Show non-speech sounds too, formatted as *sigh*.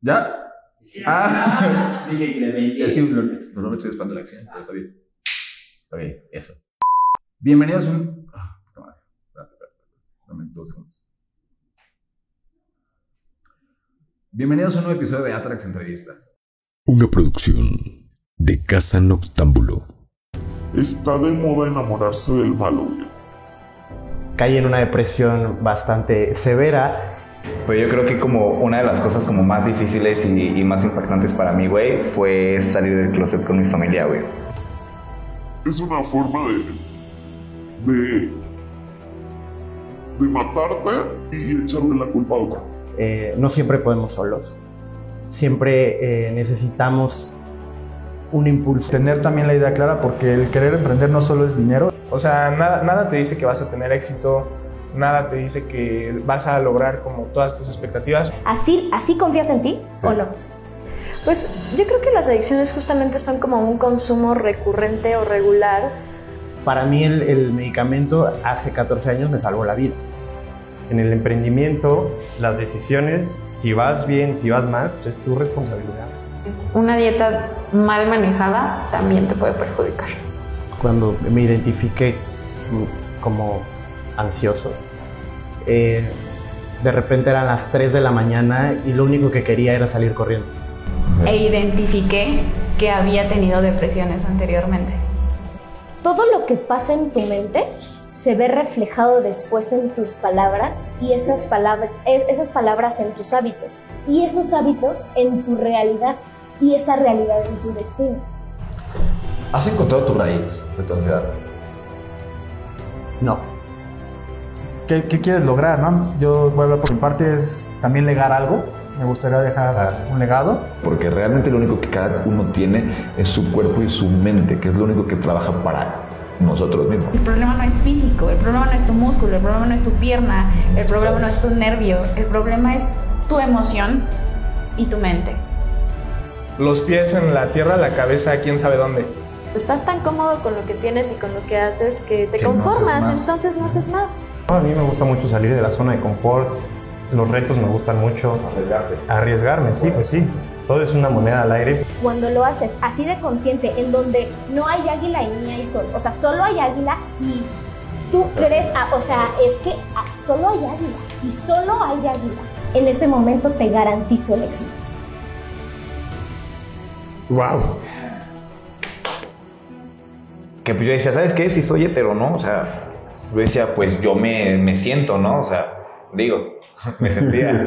¿Ya? Ah, *laughs* dije Clemente. Es que no, no me estoy esperando la acción, pero está bien. Ok, eso. Bienvenidos a un. Ah. Espérate, espérate. Dame dos segundos. Bienvenidos a un nuevo episodio de Atrax Entrevistas. Una producción de Casa Noctámbulo. Está de moda enamorarse del malo, caí en una depresión bastante severa. Pues yo creo que como una de las cosas como más difíciles y, y más impactantes para mí, güey, fue salir del closet con mi familia, güey. Es una forma de. de. de matarte y echarle la culpa a otro. Eh, no siempre podemos solos. Siempre eh, necesitamos un impulso. Tener también la idea clara porque el querer emprender no solo es dinero. O sea, nada, nada te dice que vas a tener éxito, nada te dice que vas a lograr como todas tus expectativas. ¿Así, así confías en ti o no? Pues yo creo que las adicciones justamente son como un consumo recurrente o regular. Para mí el, el medicamento hace 14 años me salvó la vida. En el emprendimiento, las decisiones, si vas bien, si vas mal, pues es tu responsabilidad. Una dieta mal manejada también te puede perjudicar. Cuando me identifiqué como ansioso, eh, de repente eran las 3 de la mañana y lo único que quería era salir corriendo. E identifiqué que había tenido depresiones anteriormente. Todo lo que pasa en tu mente se ve reflejado después en tus palabras y esas, palabras esas palabras en tus hábitos y esos hábitos en tu realidad y esa realidad en tu destino. ¿Has encontrado tu raíz de tu ansiedad? No. ¿Qué, qué quieres lograr, no? Yo voy a hablar por mi parte, es también legar algo. Me gustaría dejar un legado. Porque realmente lo único que cada uno tiene es su cuerpo y su mente, que es lo único que trabaja para nosotros mismos. El problema no es físico, el problema no es tu músculo, el problema no es tu pierna, el problema no es tu nervio, el problema es tu emoción y tu mente. Los pies en la tierra, la cabeza quién sabe dónde. Estás tan cómodo con lo que tienes y con lo que haces que te Que no conformas, más. entonces no haces más. A mí me gusta mucho salir de la zona de confort. Los retos me gustan mucho. Arriesgarte. Arriesgarme, sí, pues sí. Todo es una moneda al aire. Cuando lo haces así de consciente, en donde no hay águila y ni hay sol, o sea, solo hay águila y tú crees, ah, o sea, es que ah, solo hay águila y solo hay águila. En ese momento te garantizo el éxito. ¡Wow! Que pues yo decía, ¿sabes qué? Si soy hetero, ¿no? O sea, yo decía, pues yo me, me siento, ¿no? O sea, digo, me sentía.